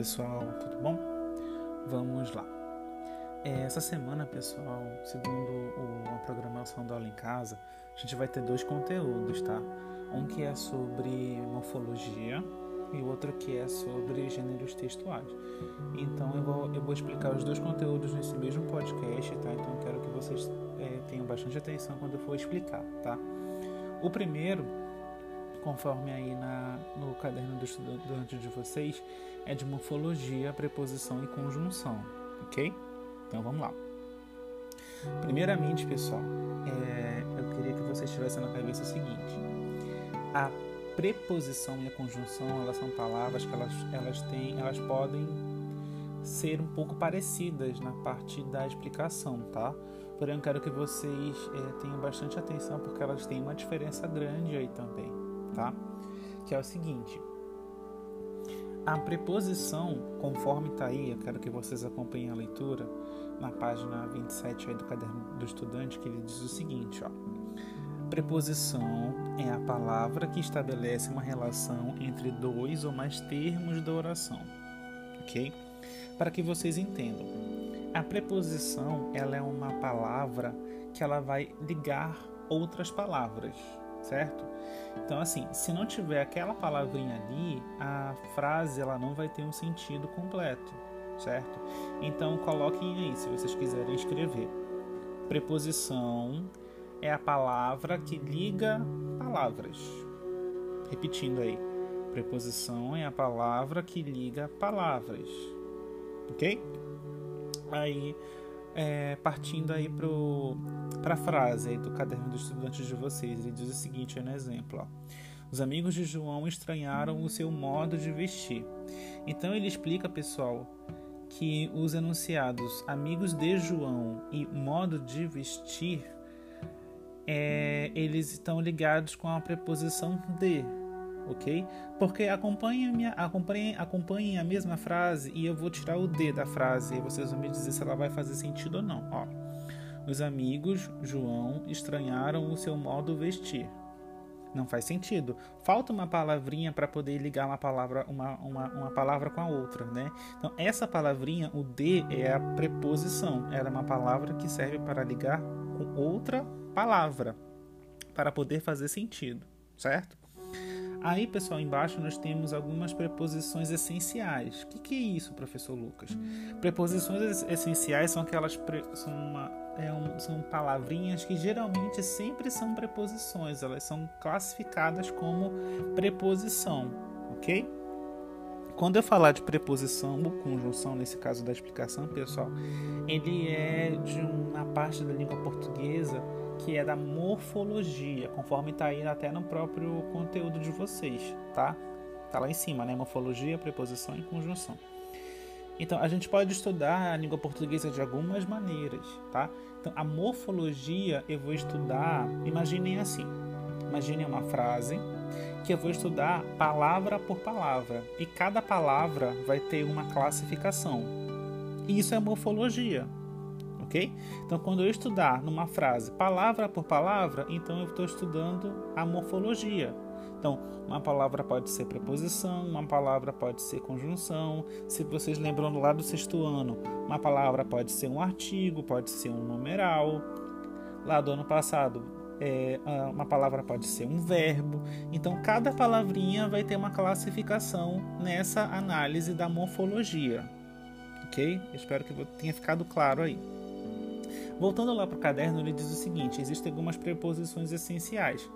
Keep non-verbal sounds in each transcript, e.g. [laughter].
pessoal, tudo bom? Vamos lá. É, essa semana, pessoal, segundo a programação da aula em casa, a gente vai ter dois conteúdos, tá? Um que é sobre morfologia e outro que é sobre gêneros textuais. Então eu vou, eu vou explicar os dois conteúdos nesse mesmo podcast, tá? Então eu quero que vocês é, tenham bastante atenção quando eu for explicar, tá? O primeiro conforme aí na, no caderno do estudante de vocês, é de morfologia, preposição e conjunção, ok? Então vamos lá. Primeiramente, pessoal, é, eu queria que vocês tivessem na cabeça o seguinte: a preposição e a conjunção, elas são palavras que elas, elas têm, elas podem ser um pouco parecidas na parte da explicação, tá? Porém, eu quero que vocês é, tenham bastante atenção porque elas têm uma diferença grande aí também tá? Que é o seguinte: a preposição, conforme está aí, eu quero que vocês acompanhem a leitura na página 27 aí do caderno do estudante, que ele diz o seguinte, ó. Preposição é a palavra que estabelece uma relação entre dois ou mais termos da oração, ok? Para que vocês entendam, a preposição ela é uma palavra que ela vai ligar outras palavras, certo? Então, assim, se não tiver aquela palavrinha ali, a frase ela não vai ter um sentido completo, certo? Então, coloquem aí se vocês quiserem escrever. Preposição é a palavra que liga palavras. Repetindo aí. Preposição é a palavra que liga palavras. Ok? Aí é, partindo aí para a frase do caderno dos estudantes de vocês, ele diz o seguinte aí no exemplo: ó, Os amigos de João estranharam o seu modo de vestir. Então ele explica, pessoal, que os enunciados amigos de João e modo de vestir é, eles estão ligados com a preposição de ok? Porque acompanhem, a mesma frase e eu vou tirar o D da frase e vocês vão me dizer se ela vai fazer sentido ou não. Ó, os amigos João estranharam o seu modo vestir. Não faz sentido. Falta uma palavrinha para poder ligar uma palavra, uma, uma, uma palavra com a outra, né? Então, essa palavrinha, o D, é a preposição. Ela é uma palavra que serve para ligar com outra palavra, para poder fazer sentido, certo? Aí, pessoal, embaixo nós temos algumas preposições essenciais. O que, que é isso, professor Lucas? Preposições essenciais são aquelas pre... são, uma, é um, são palavrinhas que geralmente sempre são preposições. Elas são classificadas como preposição, ok? Quando eu falar de preposição ou conjunção, nesse caso da explicação, pessoal, ele é de uma parte da língua portuguesa que é da morfologia, conforme está aí até no próprio conteúdo de vocês, tá? Tá lá em cima, né? Morfologia, preposição e conjunção. Então, a gente pode estudar a língua portuguesa de algumas maneiras, tá? Então, a morfologia eu vou estudar, imaginem assim, imaginem uma frase que eu vou estudar palavra por palavra e cada palavra vai ter uma classificação. E isso é morfologia, ok? Então, quando eu estudar numa frase palavra por palavra, então eu estou estudando a morfologia. Então, uma palavra pode ser preposição, uma palavra pode ser conjunção. Se vocês lembram lá do sexto ano, uma palavra pode ser um artigo, pode ser um numeral. Lá do ano passado, é, uma palavra pode ser um verbo. Então, cada palavrinha vai ter uma classificação nessa análise da morfologia. Ok? Espero que tenha ficado claro aí. Voltando lá para o caderno, ele diz o seguinte: existem algumas preposições essenciais,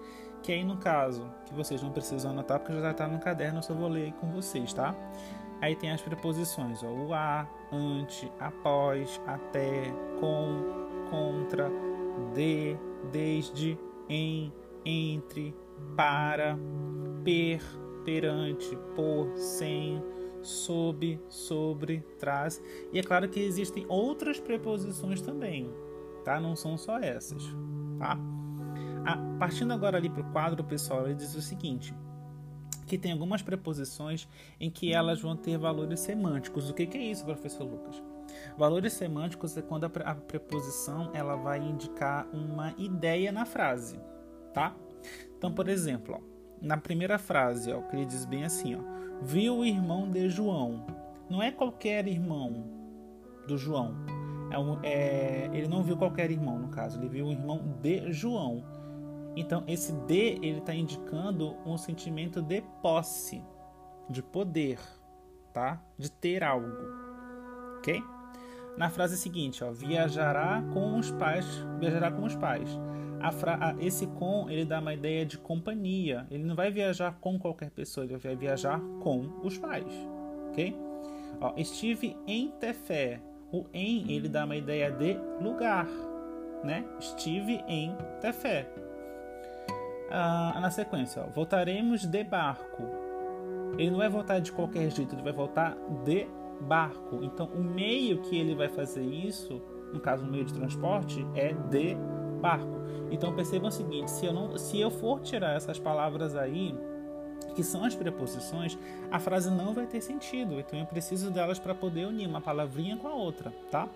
que aí no caso, que vocês não precisam anotar porque já está no caderno, eu só vou ler com vocês, tá? Aí tem as preposições, ó, o a, ante, após, até, com, contra, de, desde, em, entre, para, per, perante, por, sem, sob, sobre, traz. E é claro que existem outras preposições também, tá? Não são só essas, tá? Ah, partindo agora ali para o quadro, pessoal, ele diz o seguinte: que tem algumas preposições em que elas vão ter valores semânticos. O que, que é isso, professor Lucas? Valores semânticos é quando a preposição ela vai indicar uma ideia na frase, tá? Então, por exemplo, ó, na primeira frase, ó, que ele diz bem assim, ó, viu o irmão de João. não é qualquer irmão do João. É um, é, ele não viu qualquer irmão, no caso, ele viu o irmão de João. Então, esse de ele está indicando um sentimento de posse, de poder, tá? De ter algo, ok? Na frase seguinte, ó, viajará com os pais, viajará com os pais. A, esse com ele dá uma ideia de companhia. Ele não vai viajar com qualquer pessoa, ele vai viajar com os pais, ok? Ó, estive em Tefé. O em ele dá uma ideia de lugar, né? Estive em Tefé. Ah, na sequência, ó, voltaremos de barco. Ele não vai voltar de qualquer jeito, ele vai voltar de barco. Então, o meio que ele vai fazer isso, no caso, o meio de transporte, é de barco. Então percebam o seguinte: se eu, não, se eu for tirar essas palavras aí, que são as preposições, a frase não vai ter sentido. Então eu preciso delas para poder unir uma palavrinha com a outra, tá?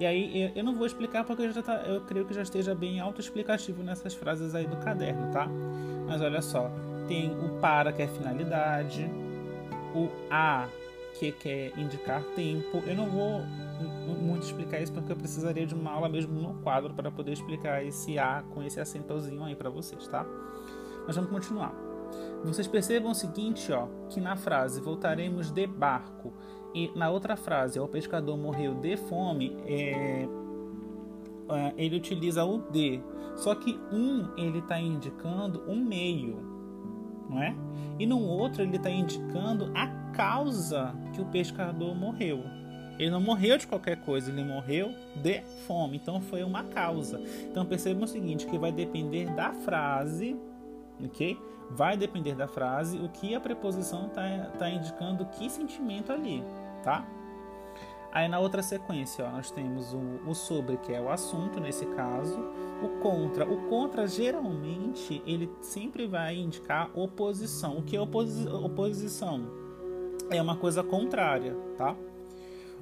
E aí eu não vou explicar porque já tá, eu creio que já esteja bem autoexplicativo nessas frases aí do caderno, tá? Mas olha só, tem o para que é finalidade, o a que quer indicar tempo. Eu não vou muito explicar isso porque eu precisaria de uma aula mesmo no quadro para poder explicar esse A com esse acentozinho aí para vocês, tá? Mas vamos continuar. Vocês percebam o seguinte, ó, que na frase voltaremos de barco e na outra frase o pescador morreu de fome, é, é, ele utiliza o de. Só que um ele está indicando um meio, não é? E no outro ele está indicando a causa que o pescador morreu. Ele não morreu de qualquer coisa, ele morreu de fome. Então foi uma causa. Então percebam o seguinte, que vai depender da frase, ok? Vai depender da frase o que a preposição está tá indicando, que sentimento ali, tá? Aí na outra sequência, ó, nós temos o, o, sobre, que é o assunto nesse caso, o contra. O contra, geralmente, ele sempre vai indicar oposição. O que é oposi oposição? É uma coisa contrária, tá?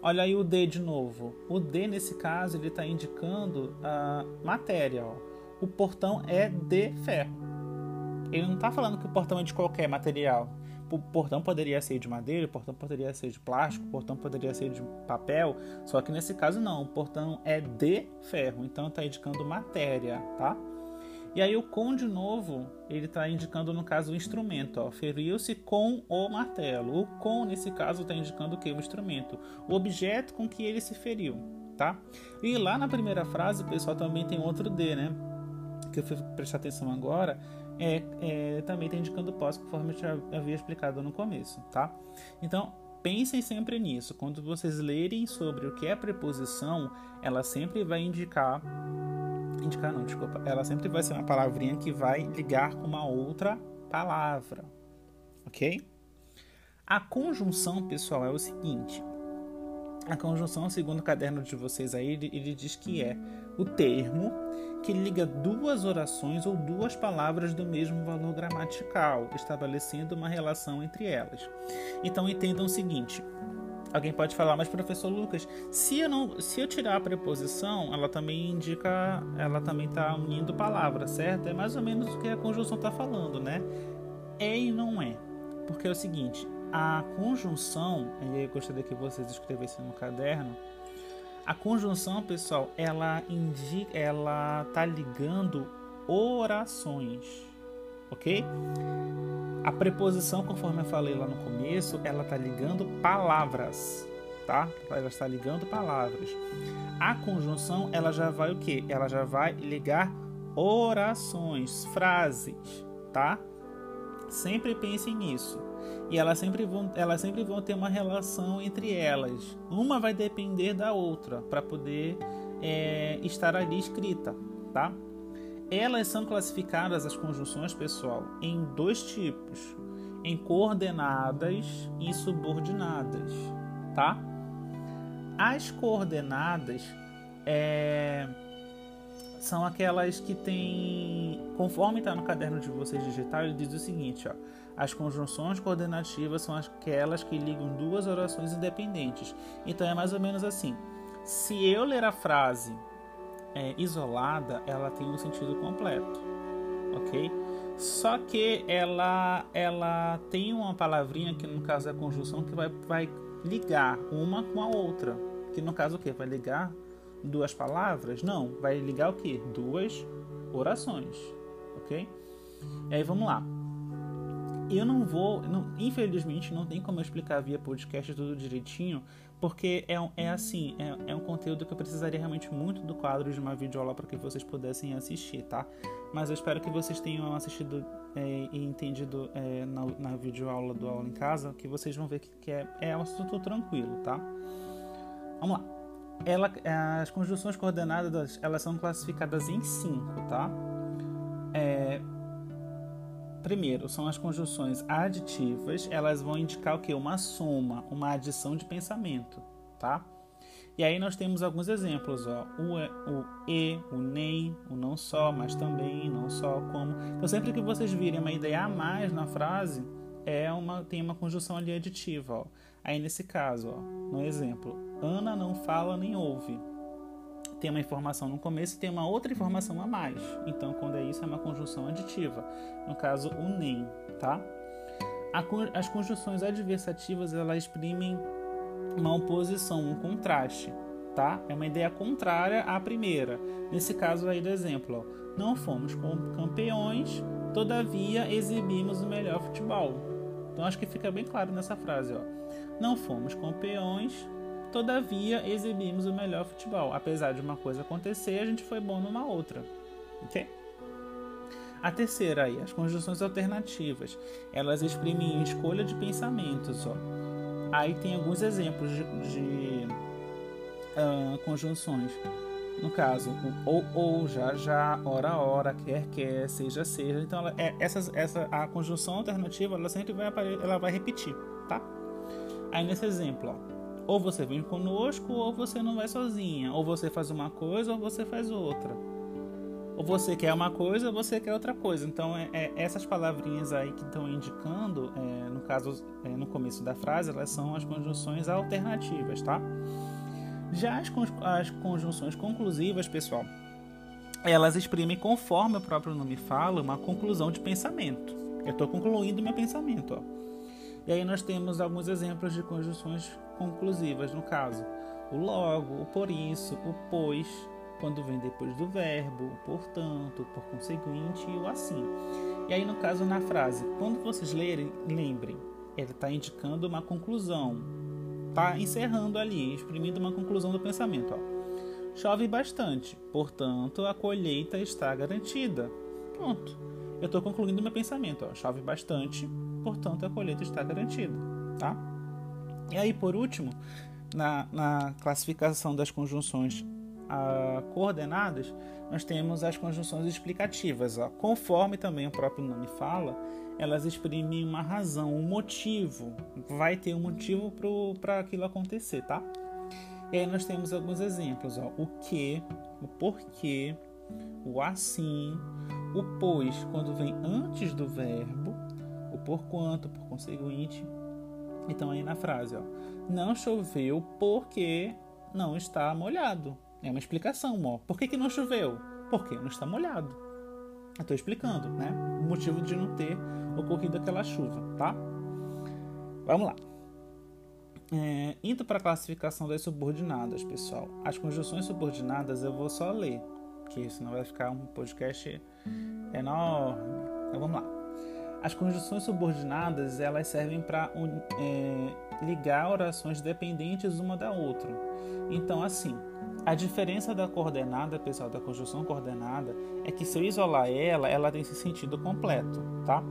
Olha aí o D de novo. O D, nesse caso, ele está indicando a matéria. Ó. O portão é de ferro. Ele não está falando que o portão é de qualquer material. O portão poderia ser de madeira, o portão poderia ser de plástico, o portão poderia ser de papel. Só que nesse caso não, o portão é de ferro. Então está indicando matéria, tá? E aí o com de novo, ele está indicando no caso o instrumento, feriu-se com o martelo. O com nesse caso está indicando o que? O instrumento, o objeto com que ele se feriu, tá? E lá na primeira frase, pessoal, também tem outro D, né? Que eu fui prestar atenção agora, é, é também está indicando pós, conforme eu já havia explicado no começo, tá? Então, pensem sempre nisso. Quando vocês lerem sobre o que é preposição, ela sempre vai indicar indicar não, desculpa. Ela sempre vai ser uma palavrinha que vai ligar com uma outra palavra. Ok? A conjunção, pessoal, é o seguinte. A conjunção, segundo o caderno de vocês aí, ele, ele diz que é o termo que liga duas orações ou duas palavras do mesmo valor gramatical, estabelecendo uma relação entre elas. Então entendam o seguinte: Alguém pode falar, mas professor Lucas, se eu não, se eu tirar a preposição, ela também indica, ela também está unindo palavras, certo? É mais ou menos o que a conjunção está falando, né? É e não é, porque é o seguinte, a conjunção, e eu gostaria que vocês escrevessem no caderno, a conjunção, pessoal, ela indica, ela tá ligando orações, ok? A preposição, conforme eu falei lá no começo, ela está ligando palavras, tá? Ela está ligando palavras. A conjunção, ela já vai o quê? Ela já vai ligar orações, frases, tá? Sempre pensem nisso. E elas sempre vão, elas sempre vão ter uma relação entre elas. Uma vai depender da outra para poder é, estar ali escrita, tá? Elas são classificadas, as conjunções, pessoal, em dois tipos: em coordenadas e subordinadas, tá? As coordenadas é, são aquelas que têm, conforme está no caderno de vocês digital, ele diz o seguinte: ó, as conjunções coordenativas são aquelas que ligam duas orações independentes. Então é mais ou menos assim: se eu ler a frase é, isolada, ela tem um sentido completo, ok? Só que ela, ela tem uma palavrinha que no caso é a conjunção que vai, vai ligar uma com a outra. Que no caso o quê? Vai ligar duas palavras? Não, vai ligar o quê? Duas orações, ok? E aí vamos lá. Eu não vou, não, infelizmente, não tem como eu explicar via podcast tudo direitinho, porque é, é assim, é, é um conteúdo que eu precisaria realmente muito do quadro de uma videoaula para que vocês pudessem assistir, tá? Mas eu espero que vocês tenham assistido é, e entendido é, na, na videoaula do Aula em Casa, que vocês vão ver que, que é, é um assunto tranquilo, tá? Vamos lá. Ela, as conjunções coordenadas, elas são classificadas em cinco, tá? Primeiro, são as conjunções aditivas, elas vão indicar o que? Uma soma, uma adição de pensamento, tá? E aí nós temos alguns exemplos, ó, o, o e, o nem, o não só, mas também, não só, como. Então sempre que vocês virem uma ideia a mais na frase, é uma, tem uma conjunção ali aditiva, ó. Aí nesse caso, ó, no exemplo, Ana não fala nem ouve tem uma informação no começo e tem uma outra informação a mais. Então, quando é isso, é uma conjunção aditiva. No caso, o nem, tá? As conjunções adversativas, elas exprimem uma oposição, um contraste, tá? É uma ideia contrária à primeira. Nesse caso aí do exemplo, ó, não fomos campeões, todavia exibimos o melhor futebol. Então acho que fica bem claro nessa frase, ó. Não fomos campeões, Todavia, exibimos o melhor futebol. Apesar de uma coisa acontecer, a gente foi bom numa outra. Ok? A terceira aí, as conjunções alternativas. Elas exprimem escolha de pensamentos. Ó. Aí tem alguns exemplos de, de uh, conjunções. No caso, ou, ou, já, já, ora, ora, quer, quer, seja, seja. Então, ela, é, essa, essa, a conjunção alternativa, ela sempre vai, ela vai repetir, tá? Aí nesse exemplo, ó, ou você vem conosco, ou você não vai sozinha. Ou você faz uma coisa, ou você faz outra. Ou você quer uma coisa, ou você quer outra coisa. Então, é, é essas palavrinhas aí que estão indicando, é, no caso, é, no começo da frase, elas são as conjunções alternativas, tá? Já as, as conjunções conclusivas, pessoal, elas exprimem, conforme o próprio nome fala, uma conclusão de pensamento. Eu estou concluindo meu pensamento, ó. E aí nós temos alguns exemplos de conjunções conclusivas, no caso, o logo, o por isso, o pois, quando vem depois do verbo, o portanto, por conseguinte e o assim. E aí, no caso, na frase, quando vocês lerem, lembrem, ele está indicando uma conclusão, está encerrando ali, exprimindo uma conclusão do pensamento. Ó. Chove bastante, portanto, a colheita está garantida. Pronto. Eu estou concluindo meu pensamento. Ó. Chove bastante, portanto, a colheita está garantida. Tá? E aí, por último, na, na classificação das conjunções ah, coordenadas, nós temos as conjunções explicativas. Ó. Conforme também o próprio nome fala, elas exprimem uma razão, um motivo. Vai ter um motivo para aquilo acontecer, tá? E aí nós temos alguns exemplos. Ó. O que, o porquê, o assim, o pois, quando vem antes do verbo, o porquanto, por conseguinte, então aí na frase, ó, não choveu porque não está molhado. É uma explicação, ó. Por que, que não choveu? Porque não está molhado. Eu estou explicando, né? O motivo de não ter ocorrido aquela chuva, tá? Vamos lá. É, indo para a classificação das subordinadas, pessoal. As conjunções subordinadas eu vou só ler, porque senão vai ficar um podcast enorme. Então vamos lá. As conjunções subordinadas elas servem para é, ligar orações dependentes uma da outra. Então, assim, a diferença da coordenada, pessoal, da conjunção coordenada, é que se eu isolar ela, ela tem esse sentido completo, tá?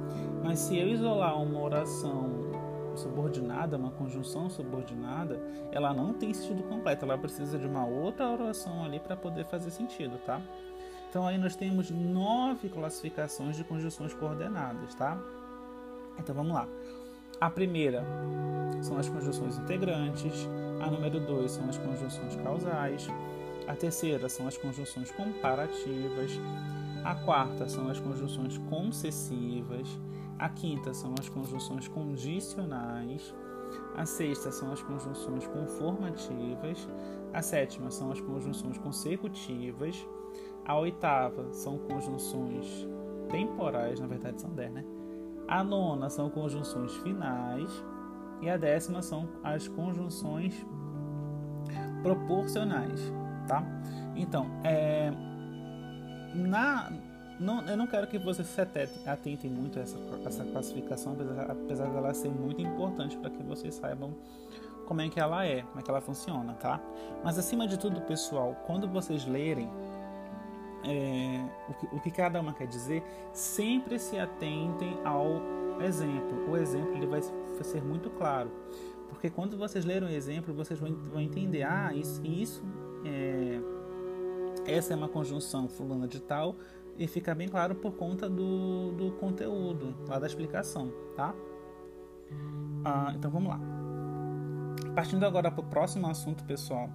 Mas se eu isolar uma oração subordinada, uma conjunção subordinada, ela não tem sentido completo, ela precisa de uma outra oração ali para poder fazer sentido, tá? Então aí nós temos nove classificações de conjunções coordenadas, tá? Então vamos lá. A primeira são as conjunções integrantes, a número dois são as conjunções causais, a terceira são as conjunções comparativas, a quarta são as conjunções concessivas, a quinta são as conjunções condicionais, a sexta são as conjunções conformativas, a sétima são as conjunções consecutivas, a oitava são conjunções temporais, na verdade são dez, né? A nona são conjunções finais. e a décima são as conjunções proporcionais, tá? Então, é, na, não, eu não quero que vocês se atentem muito a essa, essa classificação, apesar, apesar dela ser muito importante para que vocês saibam como é que ela é, como é que ela funciona, tá? Mas acima de tudo, pessoal, quando vocês lerem é, o, que, o, que, cada uma quer dizer, sempre se atentem ao exemplo. O exemplo ele vai ser muito claro, porque quando vocês lerem o exemplo, vocês vão, vão entender, ah, isso, isso é, essa é uma conjunção fulana de tal, e fica bem claro por conta do, do conteúdo, lá da explicação, tá? Ah, então vamos lá. Partindo agora para o próximo assunto, pessoal,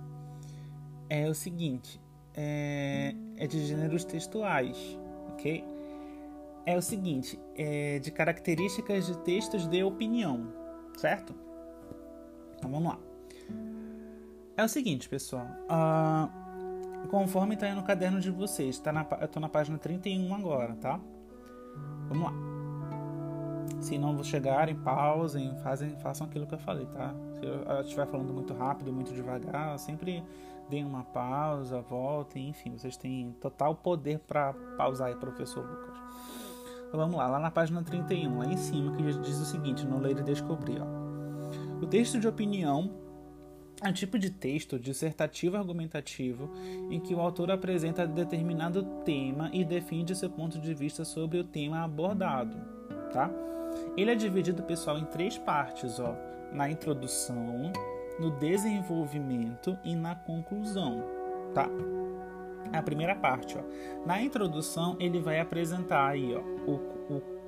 é o seguinte: é, é de gêneros textuais, ok? É o seguinte: é de características de textos de opinião, certo? Então vamos lá. É o seguinte, pessoal. Uh, conforme está aí no caderno de vocês, tá na, eu estou na página 31 agora, tá? Vamos lá. Se não chegarem, pausem, fazem, façam aquilo que eu falei, tá? Se eu estiver falando muito rápido, muito devagar, sempre deem uma pausa, voltem, enfim, vocês têm total poder para pausar aí, professor Lucas. Então, vamos lá, lá na página 31, lá em cima, que diz o seguinte, no Ler e Descobrir, ó. O texto de opinião é um tipo de texto dissertativo argumentativo em que o autor apresenta determinado tema e defende seu ponto de vista sobre o tema abordado, tá? Ele é dividido, pessoal, em três partes, ó, na introdução, no desenvolvimento e na conclusão, tá? A primeira parte, ó. Na introdução, ele vai apresentar aí, ó, o, o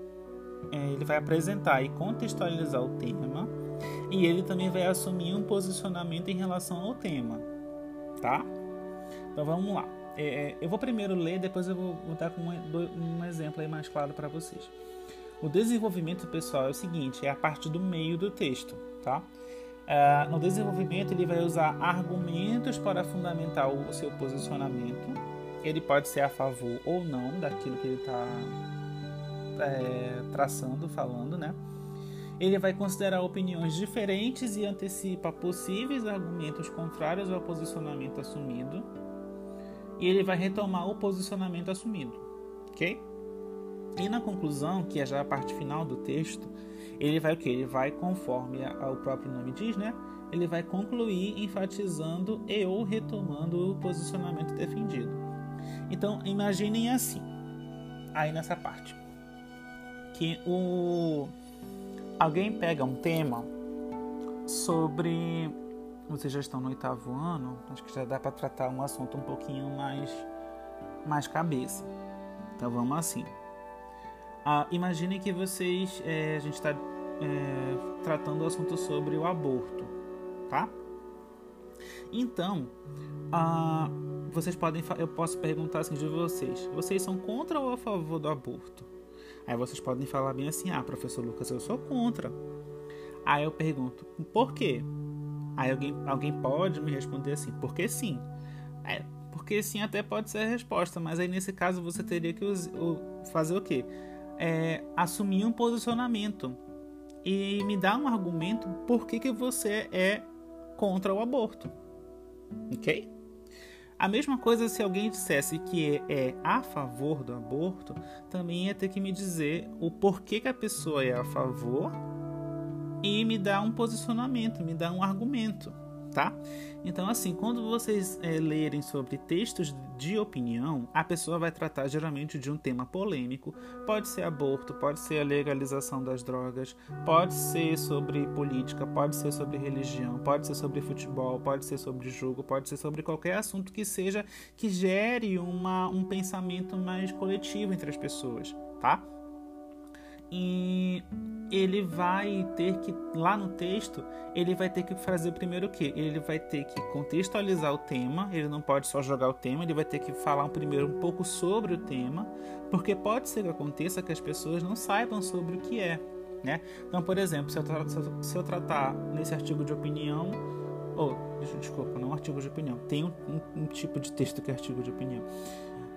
é, ele vai apresentar e contextualizar o tema e ele também vai assumir um posicionamento em relação ao tema, tá? Então vamos lá. É, é eu vou primeiro ler, depois eu vou, vou dar um, um exemplo aí mais claro para vocês. O desenvolvimento pessoal é o seguinte, é a parte do meio do texto, tá? Uh, no desenvolvimento ele vai usar argumentos para fundamentar o seu posicionamento. Ele pode ser a favor ou não daquilo que ele está é, traçando, falando, né? Ele vai considerar opiniões diferentes e antecipa possíveis argumentos contrários ao posicionamento assumido. E ele vai retomar o posicionamento assumido, ok? E na conclusão, que é já a parte final do texto, ele vai o que? Ele vai, conforme o próprio nome diz, né? Ele vai concluir enfatizando e ou retomando o posicionamento defendido. Então, imaginem assim, aí nessa parte, que o alguém pega um tema sobre vocês já estão no oitavo ano, acho que já dá para tratar um assunto um pouquinho mais mais cabeça. Então vamos assim. Ah, imagine que vocês. É, a gente está é, tratando o assunto sobre o aborto, tá? Então, ah, vocês podem. Eu posso perguntar assim de vocês: vocês são contra ou a favor do aborto? Aí vocês podem falar bem assim: ah, professor Lucas, eu sou contra. Aí eu pergunto: por quê? Aí alguém, alguém pode me responder assim: porque sim. É, porque sim até pode ser a resposta, mas aí nesse caso você teria que fazer o quê? É, assumir um posicionamento e me dar um argumento por que, que você é contra o aborto. Ok? A mesma coisa se alguém dissesse que é a favor do aborto, também ia ter que me dizer o porquê que a pessoa é a favor e me dar um posicionamento, me dar um argumento tá? Então, assim, quando vocês é, lerem sobre textos de opinião, a pessoa vai tratar geralmente de um tema polêmico. Pode ser aborto, pode ser a legalização das drogas, pode ser sobre política, pode ser sobre religião, pode ser sobre futebol, pode ser sobre jogo, pode ser sobre qualquer assunto que seja que gere uma, um pensamento mais coletivo entre as pessoas, tá? E ele vai ter que lá no texto ele vai ter que fazer primeiro o que ele vai ter que contextualizar o tema ele não pode só jogar o tema ele vai ter que falar primeiro um pouco sobre o tema porque pode ser que aconteça que as pessoas não saibam sobre o que é né? Então por exemplo se eu, se eu tratar nesse artigo de opinião ou oh, desculpa não artigo de opinião tem um, um, um tipo de texto que é artigo de opinião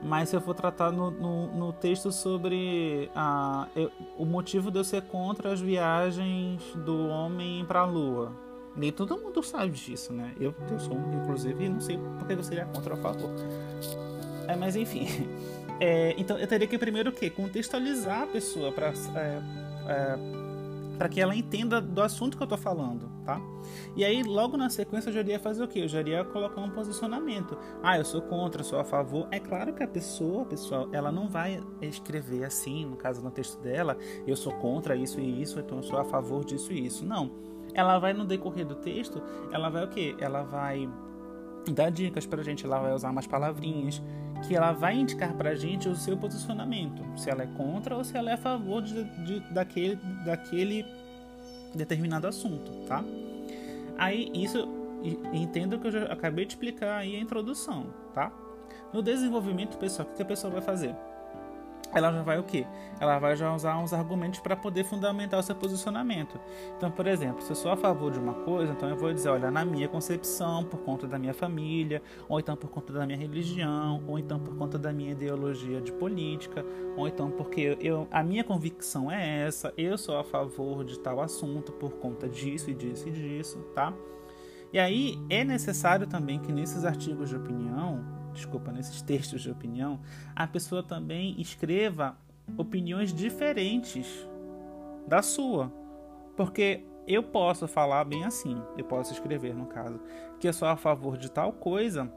Mas se eu for tratar no, no, no texto sobre a, eu, o motivo de eu ser contra as viagens do homem para a lua, nem todo mundo sabe disso, né? Eu, eu sou, inclusive, não sei porque eu seria contra ou a favor. É, mas enfim. [laughs] É, então eu teria que primeiro o quê? Contextualizar a pessoa para é, é, para que ela entenda do assunto que eu estou falando, tá? E aí, logo na sequência, eu já iria fazer o quê? Eu já iria colocar um posicionamento. Ah, eu sou contra, sou a favor. É claro que a pessoa, pessoal, ela não vai escrever assim, no caso no texto dela, eu sou contra isso e isso, então eu sou a favor disso e isso. Não. Ela vai, no decorrer do texto, ela vai o quê? Ela vai dar dicas pra gente, ela vai usar umas palavrinhas que ela vai indicar pra gente o seu posicionamento, se ela é contra ou se ela é a favor de, de daquele, daquele determinado assunto, tá? Aí isso entendo que eu já acabei de explicar aí a introdução, tá? No desenvolvimento pessoal, o que a pessoa vai fazer? Ela já vai o quê? Ela vai já usar uns argumentos para poder fundamentar o seu posicionamento. Então, por exemplo, se eu sou a favor de uma coisa, então eu vou dizer, olha, na minha concepção, por conta da minha família, ou então por conta da minha religião, ou então por conta da minha ideologia de política, ou então porque eu, a minha convicção é essa, eu sou a favor de tal assunto por conta disso e disso e disso, tá? E aí é necessário também que nesses artigos de opinião desculpa, nesses textos de opinião, a pessoa também escreva opiniões diferentes da sua. Porque eu posso falar bem assim, eu posso escrever no caso, que eu sou a favor de tal coisa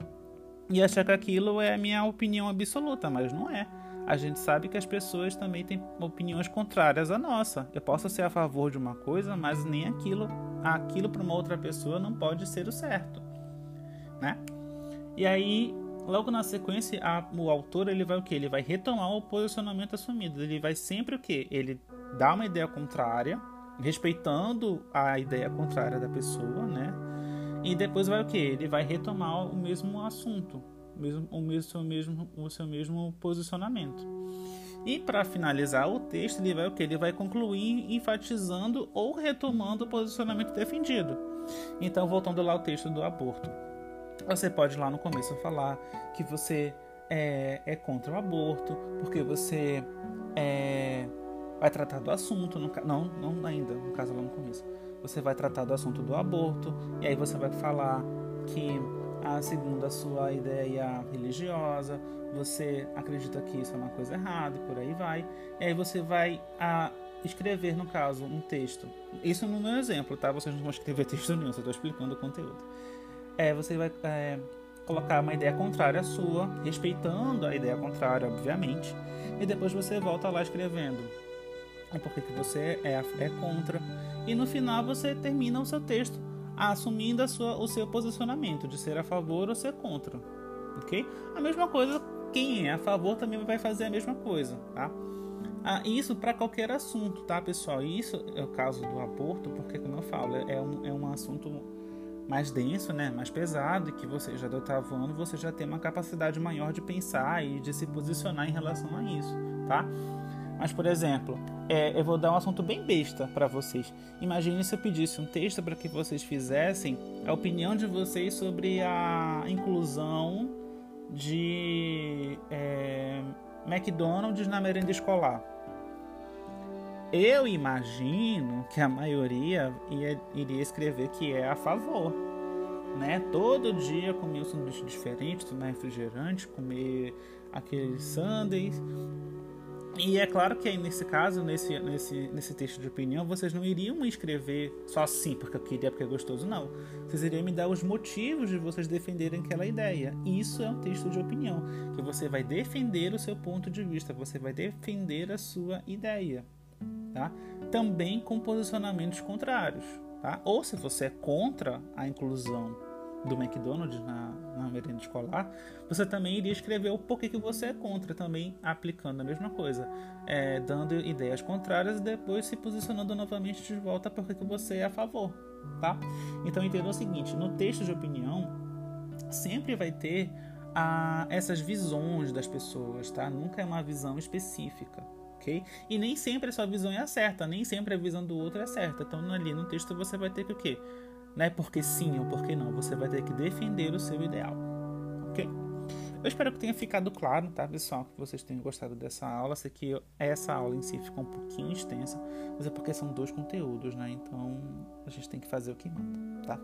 e achar que aquilo é a minha opinião absoluta, mas não é. A gente sabe que as pessoas também têm opiniões contrárias à nossa. Eu posso ser a favor de uma coisa, mas nem aquilo, aquilo para uma outra pessoa não pode ser o certo, né? E aí Logo na sequência, a, o autor ele vai o que? Ele vai retomar o posicionamento assumido. Ele vai sempre o que? Ele dá uma ideia contrária, respeitando a ideia contrária da pessoa, né? E depois vai o que? Ele vai retomar o mesmo assunto, o mesmo, o mesmo, seu, mesmo, o seu mesmo posicionamento. E para finalizar o texto, ele vai o que? Ele vai concluir enfatizando ou retomando o posicionamento defendido. Então, voltando lá ao texto do aborto. Você pode lá no começo falar que você é, é contra o aborto, porque você é, vai tratar do assunto, no, não, não ainda, no caso lá no começo. Você vai tratar do assunto do aborto, e aí você vai falar que, a, segundo a sua ideia religiosa, você acredita que isso é uma coisa errada, e por aí vai. E aí você vai escrever, no caso, um texto. Isso no meu exemplo, tá? Vocês não vão escrever [laughs] texto nenhum, só estou explicando o conteúdo é, você vai é, colocar uma ideia contrária à sua, respeitando a ideia contrária, obviamente, e depois você volta lá escrevendo o porquê que você é, é contra, e no final você termina o seu texto assumindo sua, o seu posicionamento de ser a favor ou ser contra, ok? A mesma coisa, quem é a favor também vai fazer a mesma coisa, tá? Ah, isso para qualquer assunto, tá, pessoal? Isso é o caso do aborto, porque, como eu falo, é um, é um assunto mais denso, né, mais pesado, e que você já do oitavo ano você já tem uma capacidade maior de pensar e de se posicionar em relação a isso, tá? Mas, por exemplo, é, eu vou dar um assunto bem besta para vocês. Imagine se eu pedisse um texto para que vocês fizessem a opinião de vocês sobre a inclusão de é, McDonald's na merenda escolar. Eu imagino que a maioria ia, iria escrever que é a favor. Né? Todo dia comer um sanduíche diferente, tomar refrigerante, comer aqueles sundaes. E é claro que nesse caso, nesse, nesse, nesse texto de opinião, vocês não iriam escrever só assim, porque eu queria, porque é gostoso, não. Vocês iriam me dar os motivos de vocês defenderem aquela ideia. Isso é um texto de opinião, que você vai defender o seu ponto de vista, você vai defender a sua ideia tá? Também com posicionamentos contrários, tá? Ou se você é contra a inclusão do McDonald's na, na merenda escolar, você também iria escrever o porquê que você é contra, também aplicando a mesma coisa, é, dando ideias contrárias e depois se posicionando novamente de volta porque que você é a favor, tá? Então entenda o seguinte, no texto de opinião sempre vai ter a, essas visões das pessoas, tá? Nunca é uma visão específica, E nem sempre a sua visão é certa, nem sempre a visão do outro é certa. Então ali no texto você vai ter que o quê? Não é porque sim ou porque não, você vai ter que defender o seu ideal, ok? Eu espero que tenha ficado claro, tá, pessoal? Que vocês tenham gostado dessa aula. Sei que essa aula em si ficou um pouquinho extensa, mas é porque são dois conteúdos, né? Então a gente tem que fazer o que manda, tá?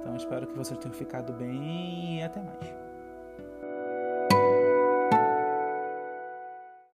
Então espero que vocês tenham ficado bem e até mais.